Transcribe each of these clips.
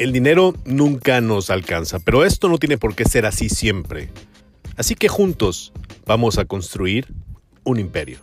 El dinero nunca nos alcanza, pero esto no tiene por qué ser así siempre. Así que juntos vamos a construir un imperio.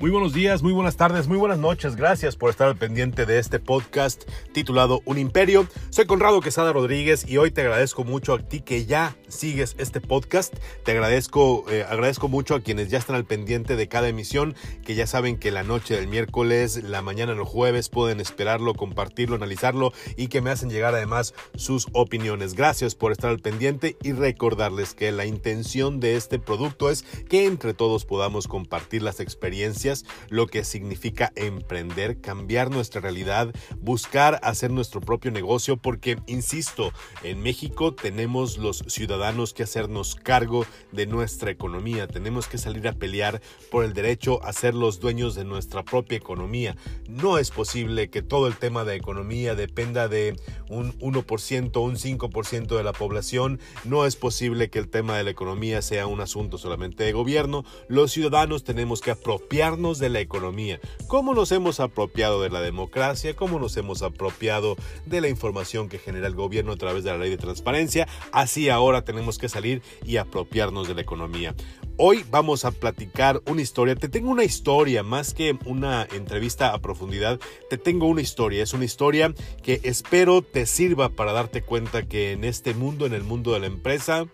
Muy buenos días, muy buenas tardes, muy buenas noches. Gracias por estar al pendiente de este podcast titulado Un Imperio. Soy Conrado Quesada Rodríguez y hoy te agradezco mucho a ti que ya sigues este podcast. Te agradezco, eh, agradezco mucho a quienes ya están al pendiente de cada emisión, que ya saben que la noche del miércoles, la mañana del jueves pueden esperarlo, compartirlo, analizarlo y que me hacen llegar además sus opiniones. Gracias por estar al pendiente y recordarles que la intención de este producto es que entre todos podamos compartir las experiencias lo que significa emprender, cambiar nuestra realidad, buscar hacer nuestro propio negocio, porque, insisto, en México tenemos los ciudadanos que hacernos cargo de nuestra economía, tenemos que salir a pelear por el derecho a ser los dueños de nuestra propia economía. No es posible que todo el tema de economía dependa de un 1%, un 5% de la población, no es posible que el tema de la economía sea un asunto solamente de gobierno, los ciudadanos tenemos que apropiarnos de la economía, cómo nos hemos apropiado de la democracia, cómo nos hemos apropiado de la información que genera el gobierno a través de la ley de transparencia, así ahora tenemos que salir y apropiarnos de la economía. Hoy vamos a platicar una historia, te tengo una historia más que una entrevista a profundidad, te tengo una historia, es una historia que espero te sirva para darte cuenta que en este mundo, en el mundo de la empresa,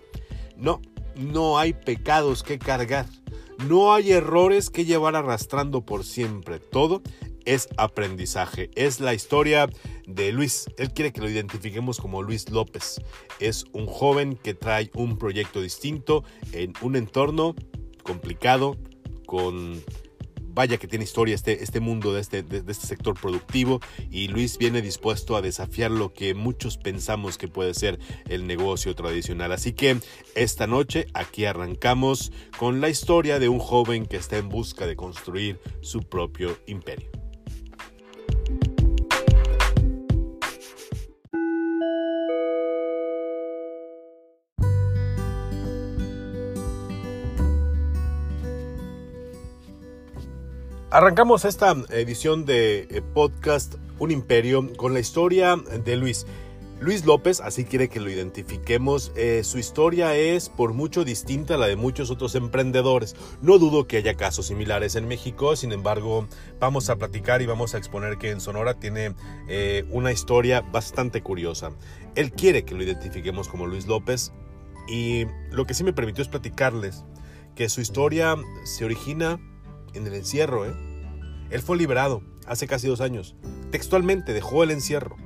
no, no hay pecados que cargar. No hay errores que llevar arrastrando por siempre. Todo es aprendizaje. Es la historia de Luis. Él quiere que lo identifiquemos como Luis López. Es un joven que trae un proyecto distinto en un entorno complicado, con vaya que tiene historia este, este mundo de este, de, este sector productivo y Luis viene dispuesto a desafiar lo que muchos pensamos que puede ser el negocio tradicional. Así que esta noche aquí arrancamos con la historia de un joven que está en busca de construir su propio imperio. Arrancamos esta edición de eh, podcast Un Imperio con la historia de Luis. Luis López, así quiere que lo identifiquemos, eh, su historia es por mucho distinta a la de muchos otros emprendedores. No dudo que haya casos similares en México, sin embargo, vamos a platicar y vamos a exponer que en Sonora tiene eh, una historia bastante curiosa. Él quiere que lo identifiquemos como Luis López y lo que sí me permitió es platicarles que su historia se origina en el encierro, ¿eh? Él fue liberado hace casi dos años. Textualmente dejó el encierro.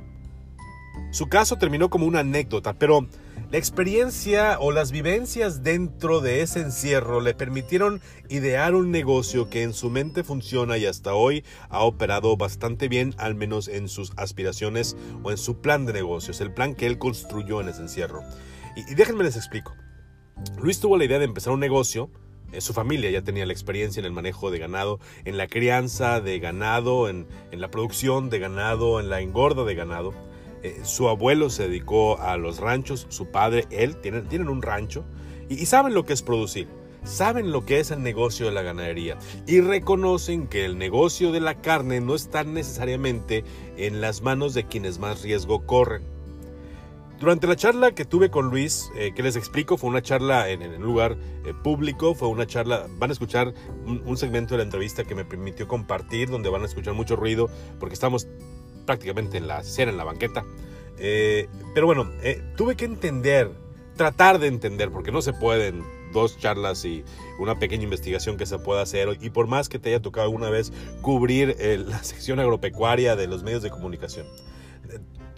Su caso terminó como una anécdota, pero la experiencia o las vivencias dentro de ese encierro le permitieron idear un negocio que en su mente funciona y hasta hoy ha operado bastante bien, al menos en sus aspiraciones o en su plan de negocios, el plan que él construyó en ese encierro. Y, déjenme les explico. Luis tuvo la idea de empezar un negocio su familia ya tenía la experiencia en el manejo de ganado, en la crianza de ganado, en, la producción de ganado, en la engorda de ganado. Eh, su abuelo se dedicó a los ranchos, su padre, él, tienen, tienen un rancho y, saben lo que es producir. Saben lo que es el negocio de la ganadería y reconocen que el negocio de la carne no está necesariamente en las manos de quienes más riesgo corren. Durante la charla que tuve con Luis, eh, que les explico, fue una charla en, un lugar eh, público, fue una charla, van a escuchar un, segmento de la entrevista que me permitió compartir, donde van a escuchar mucho ruido, porque estamos prácticamente en la cena, en la banqueta. Eh, pero bueno, tuve que entender, tratar de entender, porque no se pueden dos charlas y una pequeña investigación que se pueda hacer, y por más que te haya tocado alguna vez cubrir la sección agropecuaria de los medios de comunicación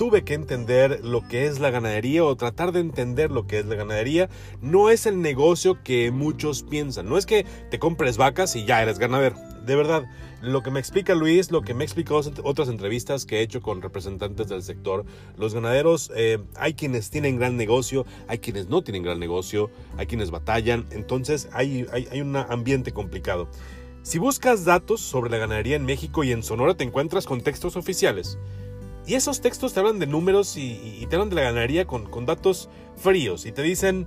tuve que entender lo que es la ganadería o tratar de entender lo que es la ganadería. No es el negocio que muchos piensan. No es que te compres vacas y ya eres ganadero. De verdad, lo que me explica Luis, lo que me ha explicado otras entrevistas que he hecho con representantes del sector, los ganaderos, eh, hay quienes tienen gran negocio, hay quienes no tienen gran negocio, hay quienes batallan, entonces hay, hay, hay un ambiente complicado. Si buscas datos sobre la ganadería en México y en Sonora te encuentras con textos oficiales. Y esos textos te hablan de números y, te hablan de la ganadería con, datos fríos y te dicen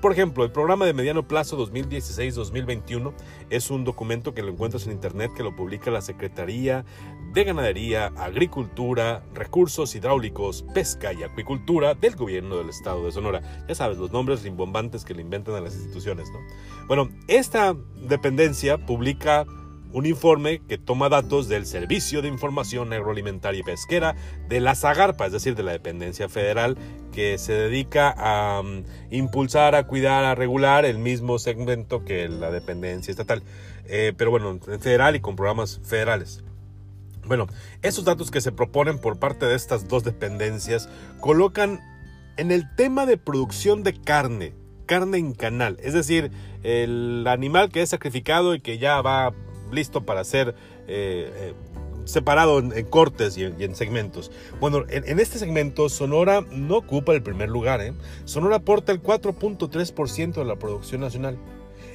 por ejemplo, el programa de mediano plazo 2016-2021 es un documento que lo encuentras en internet que lo publica la Secretaría de Ganadería, Agricultura, Recursos Hidráulicos, Pesca y Acuicultura del gobierno del estado de Sonora. Ya sabes, los nombres rimbombantes que le inventan a las instituciones, ¿no? Bueno, esta dependencia publica un informe que toma datos del Servicio de Información Agroalimentaria y Pesquera de la Zagarpa, es decir, de la dependencia federal que se dedica a mm, impulsar, a cuidar, a regular el mismo segmento que la dependencia estatal, eh, pero bueno, federal y con programas federales. Bueno, esos datos que se proponen por parte de estas dos dependencias colocan en el tema de producción de carne, carne en canal, es decir, el animal que es sacrificado y que ya va listo para ser eh, eh, separado en, cortes y en, segmentos. Bueno, en, este segmento Sonora no ocupa el primer lugar. ¿eh? Sonora aporta el 4.3% de la producción nacional.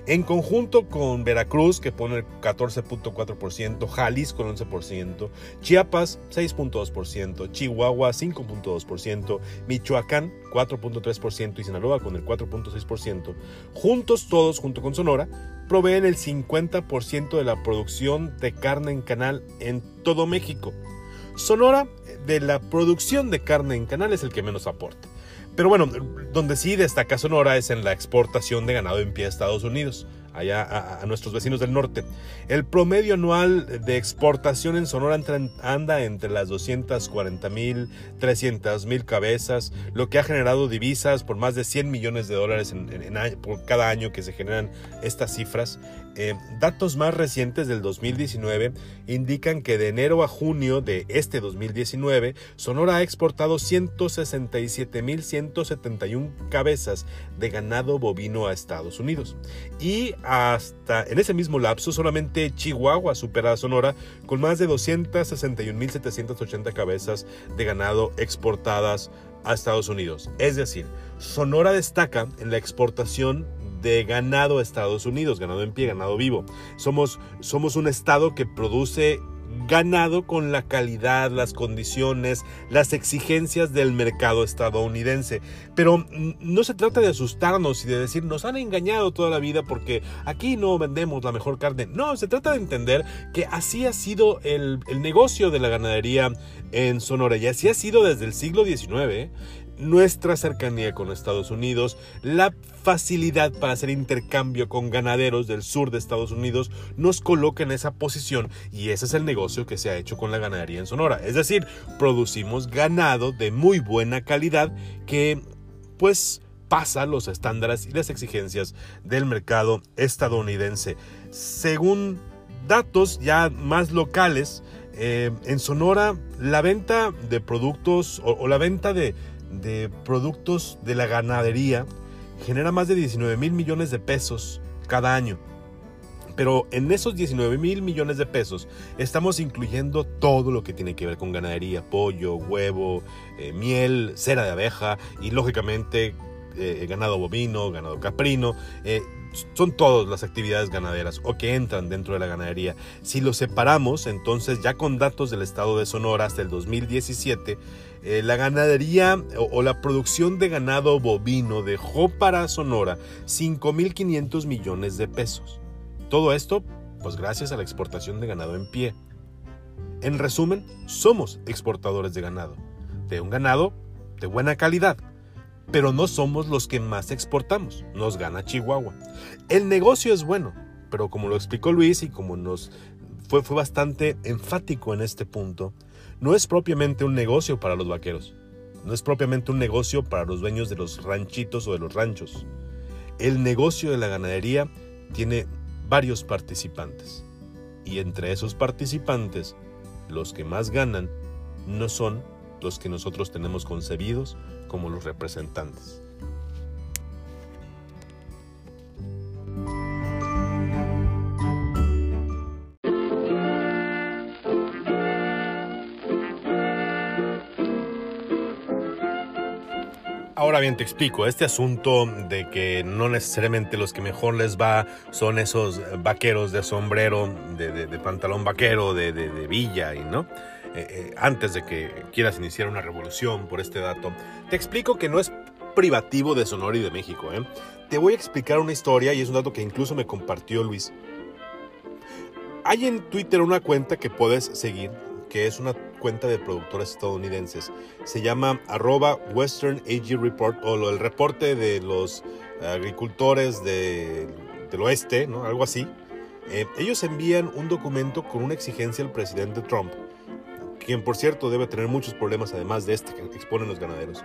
En conjunto con Veracruz, que pone el 14.4%, Jalisco el 11%, Chiapas 6.2%, Chihuahua 5.2%, Michoacán 4.3% y Sinaloa con el 4.6%. Juntos todos, junto con Sonora, proveen el 50% de la producción de carne en canal en todo México. Sonora, de la producción de carne en canal, es el que menos aporta. Pero bueno, donde sí destaca Sonora es en la exportación de ganado en pie a Estados Unidos allá a, nuestros vecinos del norte. El promedio anual de exportación en Sonora anda entre las 240 mil, 300 mil cabezas, lo que ha generado divisas por más de 100 millones de dólares por cada año que se generan estas cifras. Eh, datos más recientes del 2019 indican que de enero a junio de este 2019, Sonora ha exportado 167.171 cabezas de ganado bovino a Estados Unidos. Y hasta en ese mismo lapso, solamente Chihuahua supera a Sonora con más de 261.780 cabezas de ganado exportadas a Estados Unidos. Es decir, Sonora destaca en la exportación de ganado a Estados Unidos, ganado en pie, ganado vivo. Somos, somos un estado que produce ganado con la calidad, las condiciones, las exigencias del mercado estadounidense. Pero no se trata de asustarnos y de decir nos han engañado toda la vida porque aquí no vendemos la mejor carne. No, se trata de entender que así ha sido el, el negocio de la ganadería en Sonora y así ha sido desde el siglo XIX nuestra cercanía con Estados Unidos, la facilidad para hacer intercambio con ganaderos del sur de Estados Unidos nos coloca en esa posición y ese es el negocio que se ha hecho con la ganadería en Sonora. Es decir, producimos ganado de muy buena calidad que pues pasa los estándares y las exigencias del mercado estadounidense. Según datos ya más locales, eh, en Sonora la venta de productos o la venta de, de productos de la ganadería genera más de 19 mil millones de pesos cada año. Pero en esos 19 mil millones de pesos estamos incluyendo todo lo que tiene que ver con ganadería, pollo, huevo, eh, miel, cera de abeja y lógicamente eh, ganado bovino, ganado caprino. Eh, son todas las actividades ganaderas o que entran dentro de la ganadería. Si lo separamos, entonces ya con datos del estado de Sonora hasta el 2017, eh, la ganadería o, la producción de ganado bovino dejó para Sonora 5.500 millones de pesos. Todo esto, pues gracias a la exportación de ganado en pie. En resumen, somos exportadores de ganado, de un ganado de buena calidad, pero no somos los que más exportamos, nos gana Chihuahua. El negocio es bueno, pero como lo explicó Luis y como nos fue, fue bastante enfático en este punto, no es propiamente un negocio para los vaqueros, no es propiamente un negocio para los dueños de los ranchitos o de los ranchos. El negocio de la ganadería tiene varios participantes y entre esos participantes los que más ganan no son los que nosotros tenemos concebidos como los representantes. Ahora bien, te explico, este asunto de que no necesariamente los que mejor les va son esos vaqueros de sombrero, de, pantalón vaquero, de, villa, y no. Eh, eh, antes de que quieras iniciar una revolución por este dato, te explico que no es privativo de Sonora y de México. ¿eh? Te voy a explicar una historia y es un dato que incluso me compartió Luis. Hay en Twitter una cuenta que puedes seguir, que es una cuenta de productores estadounidenses. Se llama arroba Western AG Report o el reporte de los agricultores del oeste, ¿no? algo así. Eh, ellos envían un documento con una exigencia al presidente Trump, quien por cierto debe tener muchos problemas además de este que exponen los ganaderos.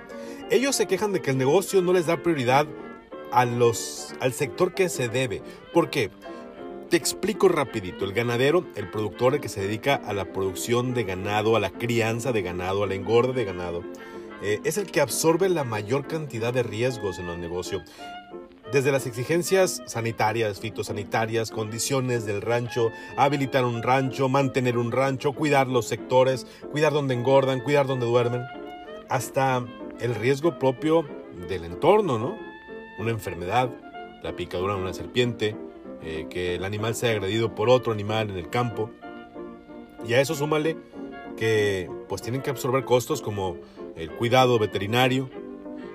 Ellos se quejan de que el negocio no les da prioridad a los, al sector que se debe. ¿Por qué? Te explico rapidito. El ganadero, el productor que se dedica a la producción de ganado, a la crianza de ganado, a la de ganado, eh, es el que absorbe la mayor cantidad de riesgos en el negocio. Desde las exigencias sanitarias, fitosanitarias, condiciones del rancho, habilitar un rancho, mantener un rancho, cuidar los sectores, cuidar donde engordan, cuidar donde duermen, hasta el riesgo propio del entorno, ¿no? Una enfermedad, la picadura de una serpiente, eh, que el animal sea agredido por otro animal en el campo. Y a eso súmale que pues tienen que absorber costos como el cuidado veterinario,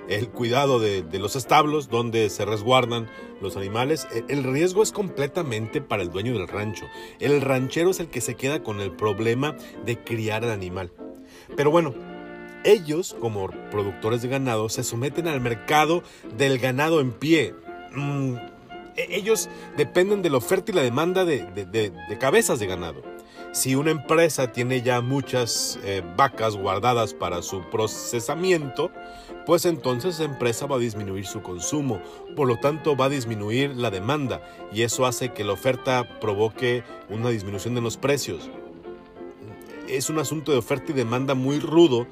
el cuidado de, los establos donde se resguardan los animales. E, el riesgo es completamente para el dueño del rancho. El ranchero es el que se queda con el problema de criar al animal. Pero bueno, ellos como productores de ganado se someten al mercado del ganado en pie. Mm, ellos dependen de la oferta y la demanda de, cabezas de ganado. Si una empresa tiene ya muchas eh, vacas guardadas para su procesamiento, pues entonces esa empresa va a disminuir su consumo, por lo tanto va a disminuir la demanda y eso hace que la oferta provoque una disminución de los precios. Es un asunto de oferta y demanda muy rudo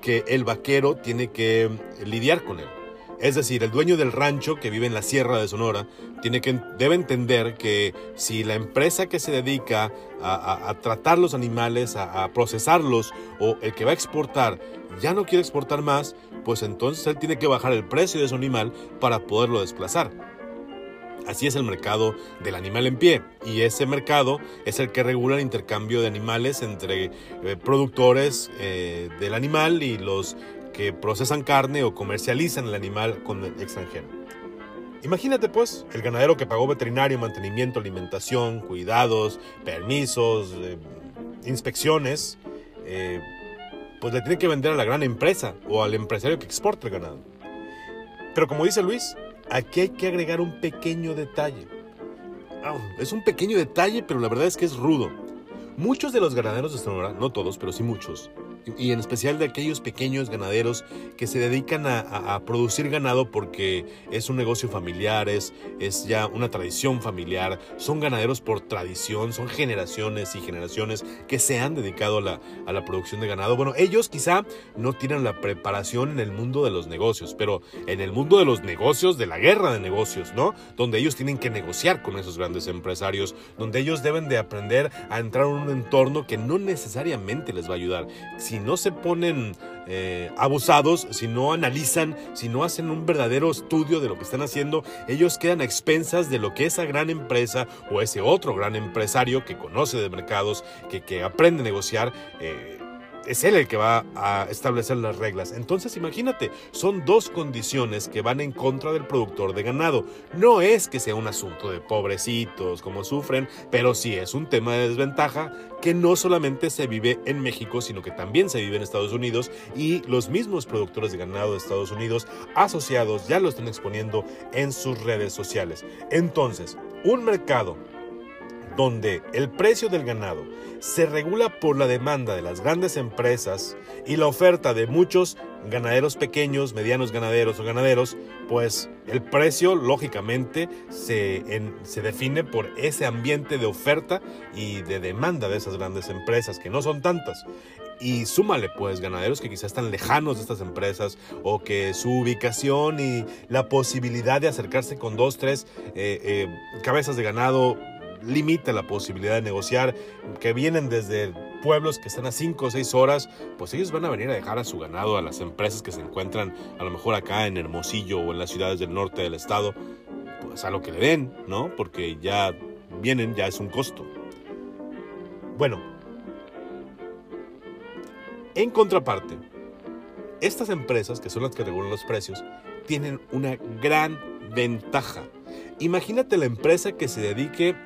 que el vaquero tiene que lidiar con él. Es decir, el dueño del rancho que vive en la Sierra de Sonora tiene que, debe entender que si la empresa que se dedica a, tratar los animales, a, procesarlos, o el que va a exportar ya no quiere exportar más, pues entonces él tiene que bajar el precio de su animal para poderlo desplazar. Así es el mercado del animal en pie y ese mercado es el que regula el intercambio de animales entre eh, productores eh, del animal y los que procesan carne o comercializan el animal con el extranjero. Imagínate pues el ganadero que pagó veterinario, mantenimiento, alimentación, cuidados, permisos, eh, inspecciones, eh, pues le tiene que vender a la gran empresa o al empresario que exporta el ganado. Pero como dice Luis, aquí hay que agregar un pequeño detalle. Ah, es un pequeño detalle, pero la verdad es que es rudo. Muchos de los ganaderos de Sonora, no todos, pero sí muchos, y en especial de aquellos pequeños ganaderos que se dedican a, producir ganado porque es un negocio familiar, es, ya una tradición familiar, son ganaderos por tradición, son generaciones y generaciones que se han dedicado a la, a la producción de ganado. Bueno, ellos quizá no tienen la preparación en el mundo de los negocios, pero en el mundo de los negocios, de la guerra de negocios, ¿no? Donde ellos tienen que negociar con esos grandes empresarios, donde ellos deben de aprender a entrar en un entorno que no necesariamente les va a ayudar no se ponen eh, abusados, si no analizan, si no hacen un verdadero estudio de lo que están haciendo, ellos quedan a expensas de lo que esa gran empresa o ese otro gran empresario que conoce de mercados, que, que aprende a negociar, eh, es él el que va a establecer las reglas. Entonces imagínate, son dos condiciones que van en contra del productor de ganado. No es que sea un asunto de pobrecitos como sufren, pero sí es un tema de desventaja que no solamente se vive en México, sino que también se vive en Estados Unidos y los mismos productores de ganado de Estados Unidos asociados ya lo están exponiendo en sus redes sociales. Entonces, un mercado donde el precio del ganado se regula por la demanda de las grandes empresas y la oferta de muchos ganaderos pequeños, medianos ganaderos o ganaderos, pues el precio lógicamente se, se define por ese ambiente de oferta y de demanda de esas grandes empresas, que no son tantas. Y súmale pues ganaderos que quizás están lejanos de estas empresas o que su ubicación y la posibilidad de acercarse con dos, tres eh, eh, cabezas de ganado limita la posibilidad de negociar, que vienen desde pueblos que están a 5 o 6 horas, pues ellos van a venir a dejar a su ganado a las empresas que se encuentran a lo mejor acá en Hermosillo o en las ciudades del norte del estado, pues a lo que le den, ¿no? Porque ya vienen, ya es un costo. Bueno, en contraparte, estas empresas, que son las que regulan los precios, tienen una gran ventaja. Imagínate la empresa que se dedique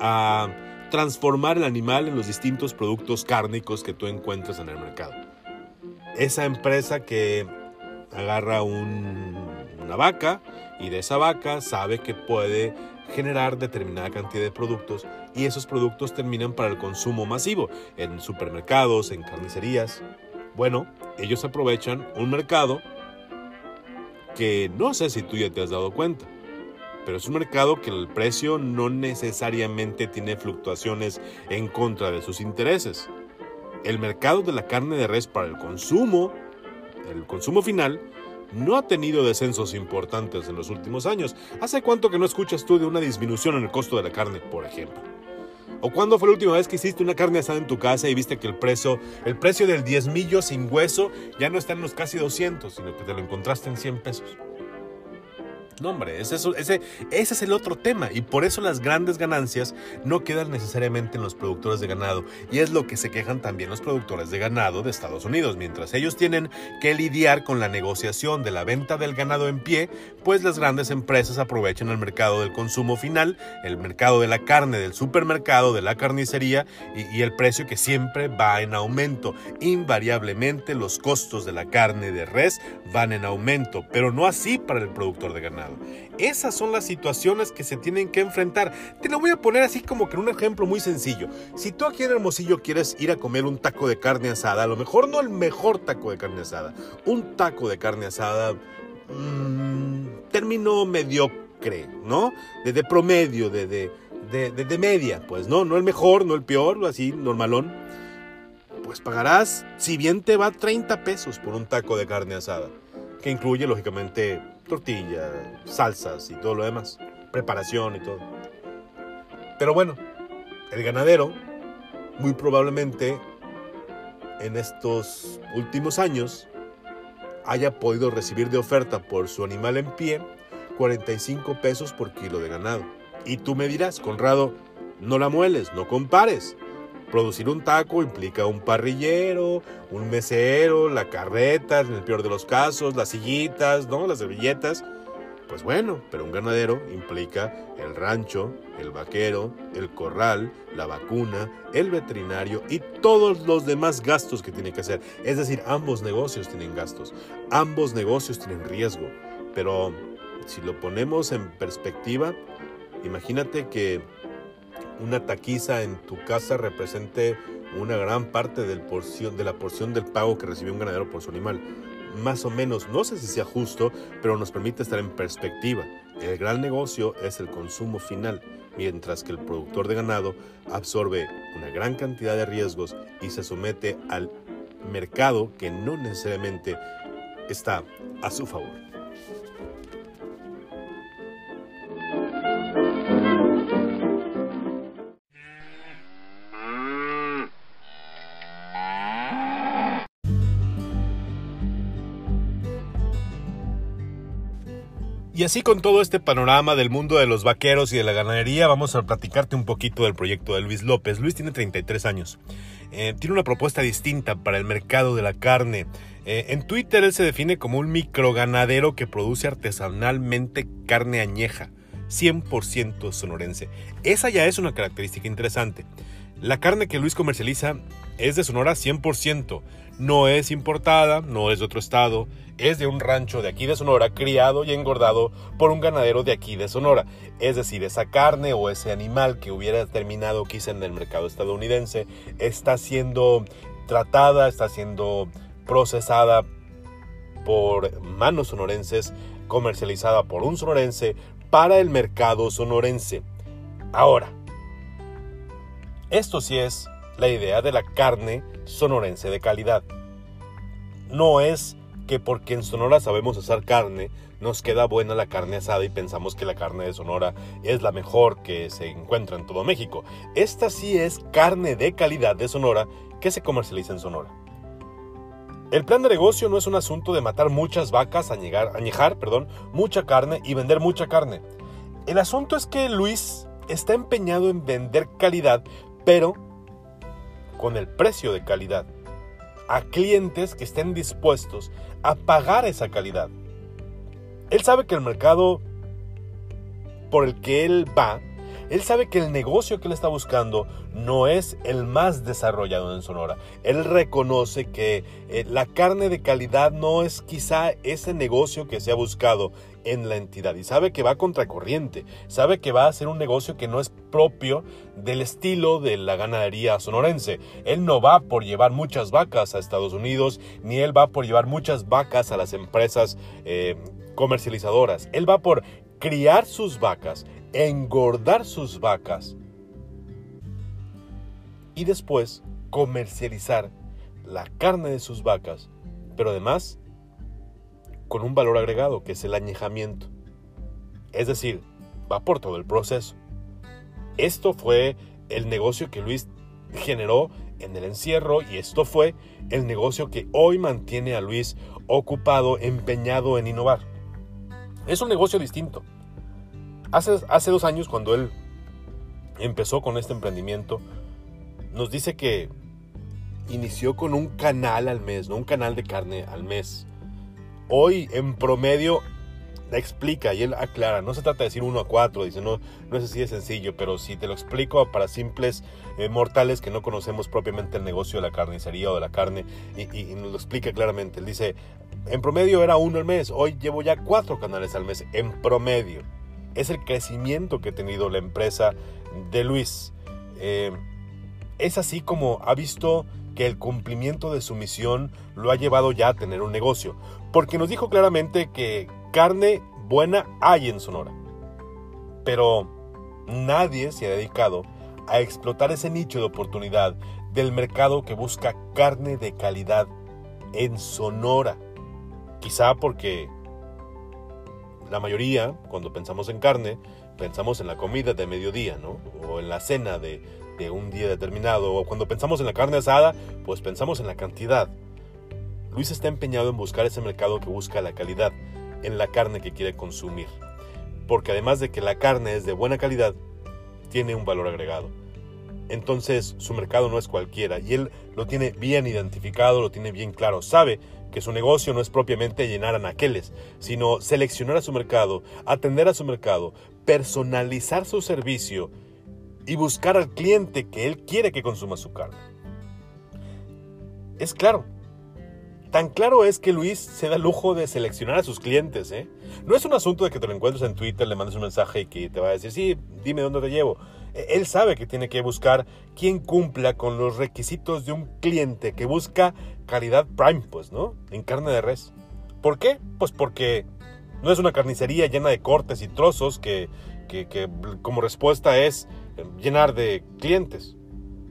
a transformar el animal en los distintos productos cárnicos que tú encuentras en el mercado. Esa empresa que agarra una vaca y de esa vaca sabe que puede generar determinada cantidad de productos y esos productos terminan para el consumo masivo en supermercados, en carnicerías. Bueno, ellos aprovechan un mercado que no sé si tú ya te has dado cuenta, pero es un mercado que el precio no necesariamente tiene fluctuaciones en contra de sus intereses. El mercado de la carne de res para el consumo, el consumo final, no ha tenido descensos importantes en los últimos años. ¿Hace cuánto que no escuchas tú de una disminución en el costo de la carne, por ejemplo? ¿O cuándo fue la última vez que hiciste una carne asada en tu casa y viste que el precio, el precio del diezmillo sin hueso ya no está en los casi 200, sino que te lo encontraste en 100 pesos? No, hombre, ese, es el otro tema y por eso las grandes ganancias no quedan necesariamente en los productores de ganado y es lo que se quejan también los productores de ganado de Estados Unidos. Mientras ellos tienen que lidiar con la negociación de la venta del ganado en pie, pues las grandes empresas aprovechan el mercado del consumo final, el mercado de la carne, del supermercado, de la carnicería y el precio que siempre va en aumento. Invariablemente los costos de la carne de res van en aumento, pero no así para el productor de ganado. Esas son las situaciones que se tienen que enfrentar. Te lo voy a poner así como que un ejemplo muy sencillo. Si tú aquí en Hermosillo quieres ir a comer un taco de carne asada, a lo mejor no el mejor taco de carne asada, un taco de carne asada, mmm, término mediocre, ¿no? De, promedio, de, de, de, media, pues, ¿no? No el mejor, no el peor, así, normalón. Pues pagarás, si bien te va 30 pesos por un taco de carne asada, que incluye, lógicamente, tortilla, salsas y todo lo demás, preparación y todo. Pero bueno, el ganadero muy probablemente en estos últimos años haya podido recibir de oferta por su animal en pie 45 pesos por kilo de ganado. Y tú me dirás, Conrado, no la mueles, no compares. Producir un taco implica un parrillero, un mesero, la carreta, en el peor de los casos, las sillitas, ¿no? Las servilletas. Pues bueno, pero un ganadero implica el rancho, el vaquero, el corral, la vacuna, el veterinario y todos los demás gastos que tiene que hacer. Es decir, ambos negocios tienen gastos, ambos negocios tienen riesgo. Pero si lo ponemos en perspectiva, imagínate que una taquiza en tu casa represente una gran parte de la porción del pago que recibió un ganadero por su animal. Más o menos, no sé si sea justo, pero nos permite estar en perspectiva. El gran negocio es el consumo final, mientras que el productor de ganado absorbe una gran cantidad de riesgos y se somete al mercado que no necesariamente está a su favor. Así con todo este panorama del mundo de los vaqueros y de la ganadería, vamos a platicarte un poquito del proyecto de Luis López. Luis tiene 33 años. Eh, tiene una propuesta distinta para el mercado de la carne. Eh, en Twitter él se define como un microganadero que produce artesanalmente carne añeja, 100% sonorense. Esa ya es una característica interesante. La carne que Luis comercializa es de Sonora 100%. No es importada, no es de otro estado, es de un rancho de aquí de Sonora, criado y engordado por un ganadero de aquí de Sonora. Es decir, esa carne o ese animal que hubiera terminado quizá en el mercado estadounidense está siendo tratada, está siendo procesada por manos sonorenses, comercializada por un sonorense para el mercado sonorense. Ahora, esto sí es la idea de la carne sonorense de calidad. No es que porque en Sonora sabemos hacer carne, nos queda buena la carne asada y pensamos que la carne de Sonora es la mejor que se encuentra en todo México. Esta sí es carne de calidad de Sonora que se comercializa en Sonora. El plan de negocio no es un asunto de matar muchas vacas, añejar, añejar mucha carne y vender mucha carne. El asunto es que Luis está empeñado en vender calidad, pero con el precio de calidad. a clientes que estén dispuestos a pagar esa calidad. Él sabe que el mercado por el que él va, él sabe que el negocio que él está buscando no es el más desarrollado en Sonora. Él reconoce que eh, la carne de calidad no es quizá ese negocio que se ha buscado en la entidad y sabe que va contracorriente, sabe que va a ser un negocio que no es propio del estilo de la ganadería sonorense. Él no va por llevar muchas vacas a Estados Unidos, ni él va por llevar muchas vacas a las empresas eh, comercializadoras. Él va por criar sus vacas, engordar sus vacas y después comercializar la carne de sus vacas, pero además con un valor agregado que es el añejamiento. Es decir, va por todo el proceso. Esto fue el negocio que Luis generó en el encierro y esto fue el negocio que hoy mantiene a Luis ocupado, empeñado en innovar. Es un negocio distinto. Hace, hace dos años cuando él empezó con este emprendimiento, nos dice que inició con un canal al mes, no un canal de carne al mes. Hoy en promedio explica y él aclara, no se trata de decir uno a cuatro, dice, no, no es así de sencillo, pero si te lo explico para simples eh, mortales que no conocemos propiamente el negocio de la carnicería o de la carne, y, y, nos lo explica claramente, él dice, en promedio era uno al mes, hoy llevo ya cuatro canales al mes, en promedio. Es el crecimiento que ha tenido la empresa de Luis. Eh, es así como ha visto que el cumplimiento de su misión lo ha llevado ya a tener un negocio, porque nos dijo claramente que carne buena hay en Sonora, pero nadie se ha dedicado a explotar ese nicho de oportunidad del mercado que busca carne de calidad en Sonora. Quizá porque la mayoría, cuando pensamos en carne, pensamos en la comida de mediodía, ¿no? O en la cena de, de un día determinado, o cuando pensamos en la carne asada, pues pensamos en la cantidad. Luis está empeñado en buscar ese mercado que busca la calidad en la carne que quiere consumir. Porque además de que la carne es de buena calidad, tiene un valor agregado. Entonces su mercado no es cualquiera y él lo tiene bien identificado, lo tiene bien claro. Sabe que su negocio no es propiamente llenar anaqueles, sino seleccionar a su mercado, atender a su mercado, personalizar su servicio y buscar al cliente que él quiere que consuma su carne. Es claro. Tan claro es que Luis se da lujo de seleccionar a sus clientes. ¿eh? No es un asunto de que te lo encuentres en Twitter, le mandes un mensaje y que te va a decir, sí, dime dónde te llevo. E, él sabe que tiene que buscar quien cumpla con los requisitos de un cliente que busca calidad prime, pues, ¿no? En carne de res. ¿Por qué? Pues porque no es una carnicería llena de cortes y trozos que, que, que como respuesta es llenar de clientes?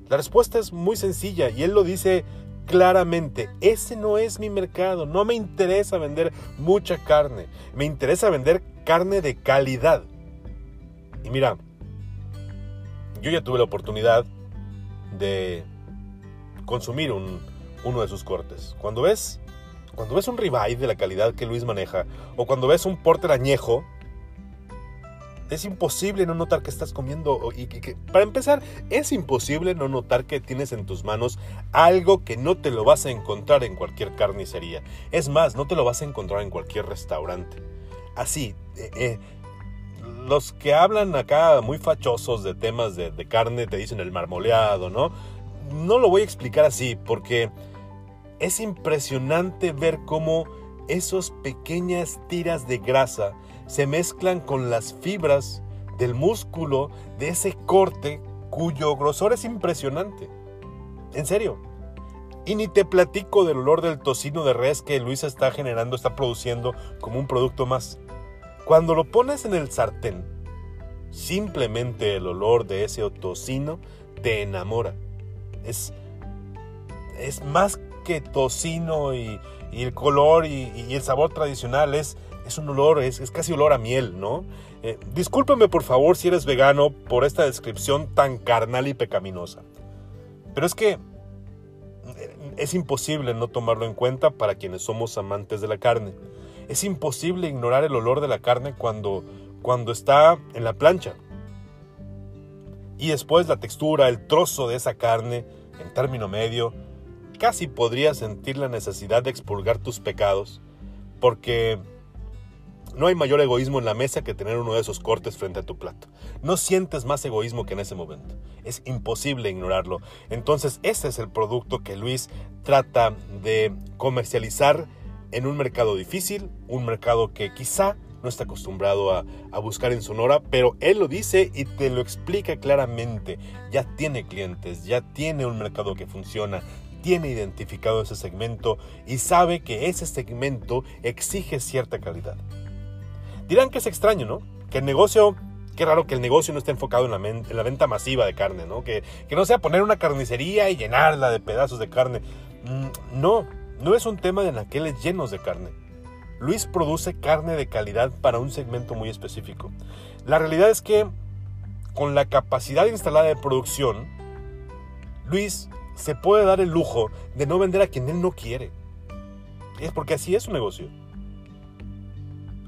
La respuesta es muy sencilla y él lo dice claramente, ese no es mi mercado, no me interesa vender mucha carne, me interesa vender carne de calidad. Y mira, yo ya tuve la oportunidad de consumir uno de sus cortes. Cuando ves, cuando ves un ribeye de la calidad que Luis maneja, o cuando ves un porter añejo, es imposible no notar que estás comiendo y para empezar es imposible no notar que tienes en tus manos algo que no te lo vas a encontrar en cualquier carnicería. Es más no te lo vas a encontrar en cualquier restaurante. Así eh, eh, los que hablan acá muy fachosos de temas de carne te dicen el marmoleado no no lo voy a explicar así porque es impresionante ver cómo esas pequeñas tiras de grasa se mezclan con las fibras del músculo de ese corte cuyo grosor es impresionante. En serio. Y ni te platico del olor del tocino de res que Luisa está generando, está produciendo como un producto más. Cuando lo pones en el sartén, simplemente el olor de ese tocino te enamora. Es, es más que tocino y, el color y, el sabor tradicional, es, un olor, es, casi olor a miel, ¿no? Eh, discúlpeme por favor si eres vegano por esta descripción tan carnal y pecaminosa. Pero es que eh, es imposible no tomarlo en cuenta para quienes somos amantes de la carne. Es imposible ignorar el olor de la carne cuando, cuando está en la plancha. Y después la textura, el trozo de esa carne en término medio, casi podrías sentir la necesidad de expurgar tus pecados, porque no hay mayor egoísmo en la mesa que tener uno de esos cortes frente a tu plato. No sientes más egoísmo que en ese momento. Es imposible ignorarlo. Entonces ese es el producto que Luis trata de comercializar en un mercado difícil, un mercado que quizá no está acostumbrado a, a, buscar en Sonora, pero él lo dice y te lo explica claramente. Ya tiene clientes, ya tiene un mercado que funciona, tiene identificado ese segmento y sabe que ese segmento exige cierta calidad. Dirán que es extraño, ¿no? Que el negocio, qué raro que el negocio no esté enfocado en la, en la venta masiva de carne, ¿no? Que, que, no sea poner una carnicería y llenarla de pedazos de carne. Mm, no, no es un tema de naqueles llenos de carne. Luis produce carne de calidad para un segmento muy específico. La realidad es que con la capacidad instalada de producción, Luis se puede dar el lujo de no vender a quien él no quiere. Es porque así es su negocio.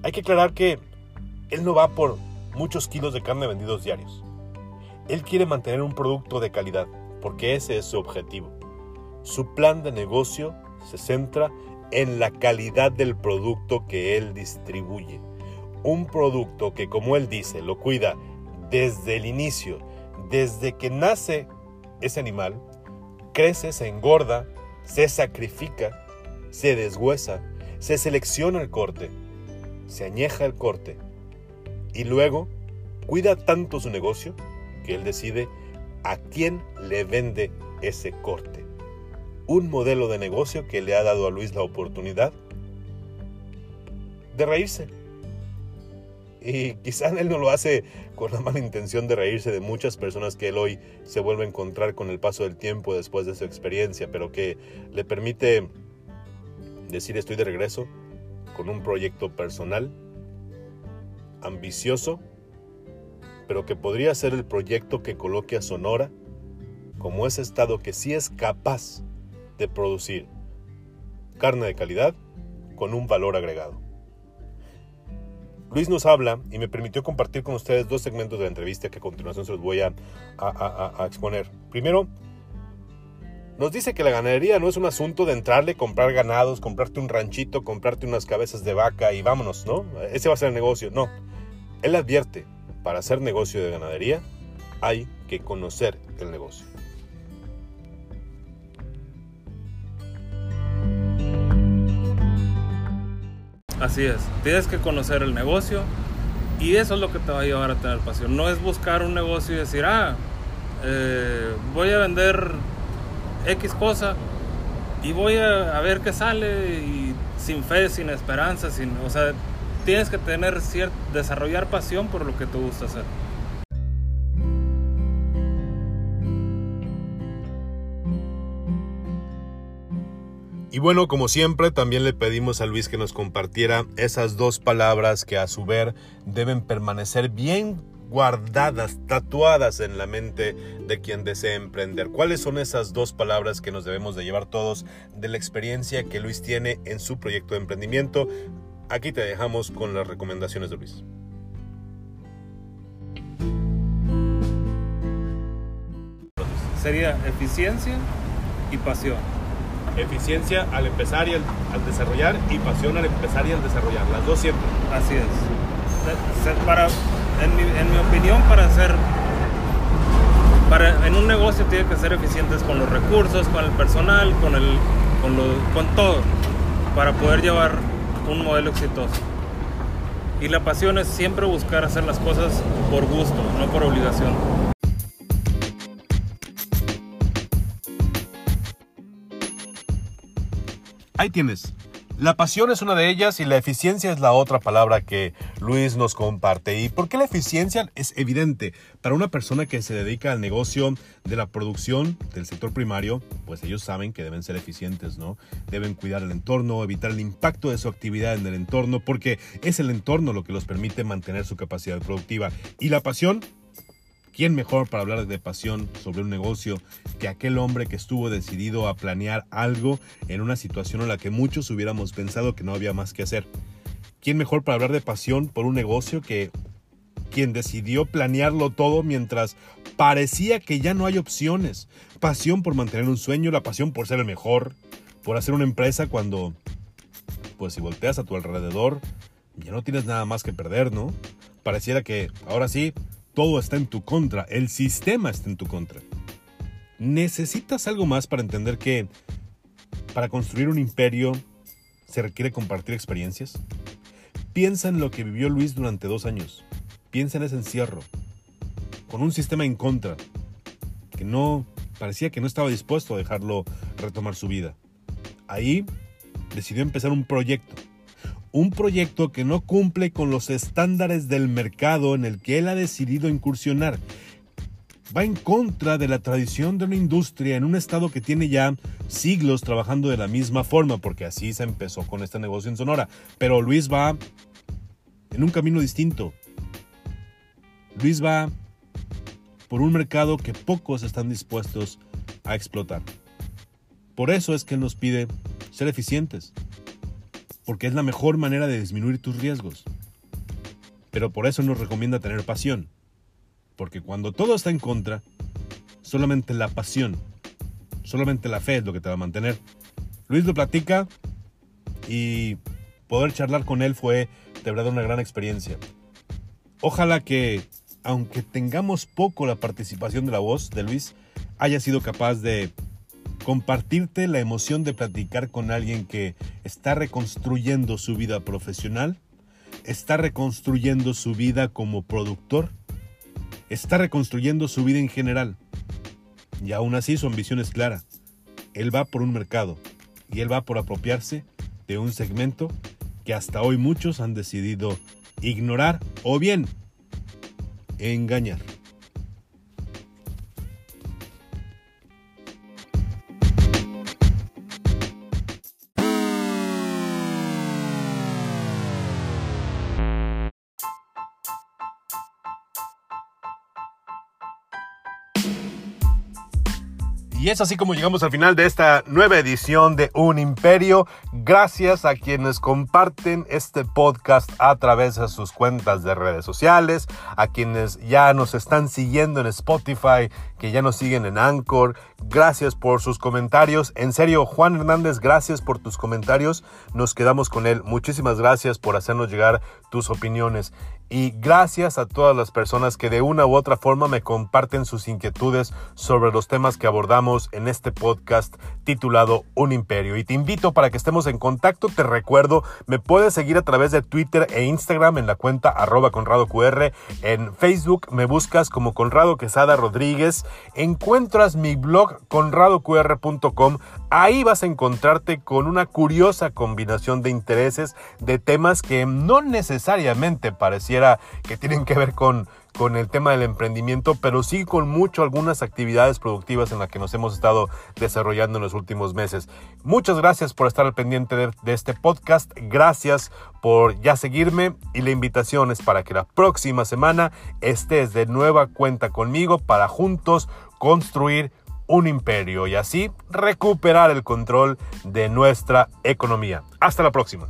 Hay que aclarar que él no va por muchos kilos de carne vendidos diarios. Él quiere mantener un producto de calidad, porque ese es su objetivo. Su plan de negocio se centra en la calidad del producto que él distribuye. Un producto que, como él dice, lo cuida desde el inicio, desde que nace ese animal, crece, se engorda, se sacrifica, se deshuesa, se selecciona el corte, se añeja el corte y luego cuida tanto su negocio que él decide a quién le vende ese corte. Un modelo de negocio que le ha dado a Luis la oportunidad de reírse. Y quizá él no lo hace con la mala intención de reírse de muchas personas que él hoy se vuelve a encontrar con el paso del tiempo después de su experiencia, pero que le permite decir estoy de regreso, con un proyecto personal, ambicioso, pero que podría ser el proyecto que coloque a Sonora como ese estado que sí es capaz de producir carne de calidad con un valor agregado. Luis nos habla y me permitió compartir con ustedes dos segmentos de la entrevista que a continuación se los voy a, a, exponer. Primero, nos dice que la ganadería no es un asunto de entrarle, comprar ganados, comprarte un ranchito, comprarte unas cabezas de vaca y vámonos, ¿no? Ese va a ser el negocio. No. Él advierte, para hacer negocio de ganadería hay que conocer el negocio. Así es, tienes que conocer el negocio y eso es lo que te va a llevar a tener pasión. No es buscar un negocio y decir, ah, eh, voy a vender X cosa y voy a, ver qué sale y sin fe, sin esperanza, sin, o sea, tienes que tener cierto, desarrollar pasión por lo que te gusta hacer. Y bueno, como siempre, también le pedimos a Luis que nos compartiera esas dos palabras que a su ver deben permanecer bien guardadas, tatuadas en la mente de quien desea emprender. ¿Cuáles son esas dos palabras que nos debemos de llevar todos de la experiencia que Luis tiene en su proyecto de emprendimiento? Aquí te dejamos con las recomendaciones de Luis. Sería eficiencia y pasión. Eficiencia al empezar y al, desarrollar y pasión al empezar y al desarrollar. Las dos siempre. Así es. Para en mi, en mi opinión, para hacer, para, en un negocio tiene que ser eficientes con los recursos, con el personal, con, el, con, lo, con todo, para poder llevar un modelo exitoso. Y la pasión es siempre buscar hacer las cosas por gusto, no por obligación. Ahí tienes. La pasión es una de ellas y la eficiencia es la otra palabra que Luis nos comparte. ¿Y por qué la eficiencia? Es evidente. Para una persona que se dedica al negocio de la producción del sector primario, pues ellos saben que deben ser eficientes, ¿no? Deben cuidar el entorno, evitar el impacto de su actividad en el entorno, porque es el entorno lo que los permite mantener su capacidad productiva. Y la pasión ¿Quién mejor para hablar de pasión sobre un negocio que aquel hombre que estuvo decidido a planear algo en una situación en la que muchos hubiéramos pensado que no había más que hacer? ¿Quién mejor para hablar de pasión por un negocio que quien decidió planearlo todo mientras Parecía que ya no hay opciones. Pasión por mantener un sueño, la pasión por ser el mejor, por hacer una empresa cuando, pues si volteas a tu alrededor, ya no tienes nada más que perder, ¿no? Pareciera que ahora sí, todo está en tu contra, el sistema está en tu contra. Necesitas algo más para entender que para construir un imperio se requiere compartir experiencias. Piensa en lo que vivió Luis durante dos años. Piensa en ese encierro, con un sistema en contra, que no parecía que no estaba dispuesto a dejarlo retomar su vida. Ahí decidió empezar un proyecto, un proyecto que no cumple con los estándares del mercado en el que él ha decidido incursionar. Va en contra de la tradición de una industria en un estado que tiene ya siglos trabajando de la misma forma, porque así se empezó con este negocio en Sonora. Pero Luis va en un camino distinto. Luis va por un mercado que pocos están dispuestos a explotar. Por eso es que Él nos pide ser eficientes, porque es la mejor manera de disminuir tus riesgos. Pero por eso nos recomienda tener pasión, porque cuando todo está en contra, solamente la pasión, solamente la fe es lo que te va a mantener. Luis lo platica y poder charlar con él fue de verdad una gran experiencia. Ojalá que aunque tengamos poco la participación de la voz de Luis, haya sido capaz de compartirte la emoción de platicar con alguien que está reconstruyendo su vida profesional, está reconstruyendo su vida como productor, está reconstruyendo su vida en general. Y aún así su ambición es clara. Él va por un mercado y él va por apropiarse de un segmento que hasta hoy muchos han decidido ignorar o bien engañar. Y es así como llegamos al final de esta nueva edición de Un Imperio. Gracias a quienes comparten este podcast a través de sus cuentas de redes sociales, a quienes ya nos están siguiendo en Spotify, que ya nos siguen en Anchor. Gracias por sus comentarios. En serio, Juan Hernández, gracias por tus comentarios. Nos quedamos con él. Muchísimas gracias por hacernos llegar tus opiniones. Y gracias a todas las personas que de una u otra forma me comparten sus inquietudes sobre los temas que abordamos en este podcast titulado Un Imperio. Y te invito para que estemos en contacto. Te recuerdo, me puedes seguir a través de Twitter e Instagram en la cuenta arroba QR. En Facebook me buscas como Conrado Quesada Rodríguez. Encuentras mi blog conradoqr.com. Ahí vas a encontrarte con una curiosa combinación de intereses de temas que no necesariamente parecían que tienen que ver con, con el tema del emprendimiento, pero sí con mucho algunas actividades productivas en las que nos hemos estado desarrollando en los últimos meses. Muchas gracias por estar al pendiente de, de este podcast, gracias por ya seguirme y la invitación es para que la próxima semana estés de nueva cuenta conmigo para juntos construir un imperio y así recuperar el control de nuestra economía. Hasta la próxima.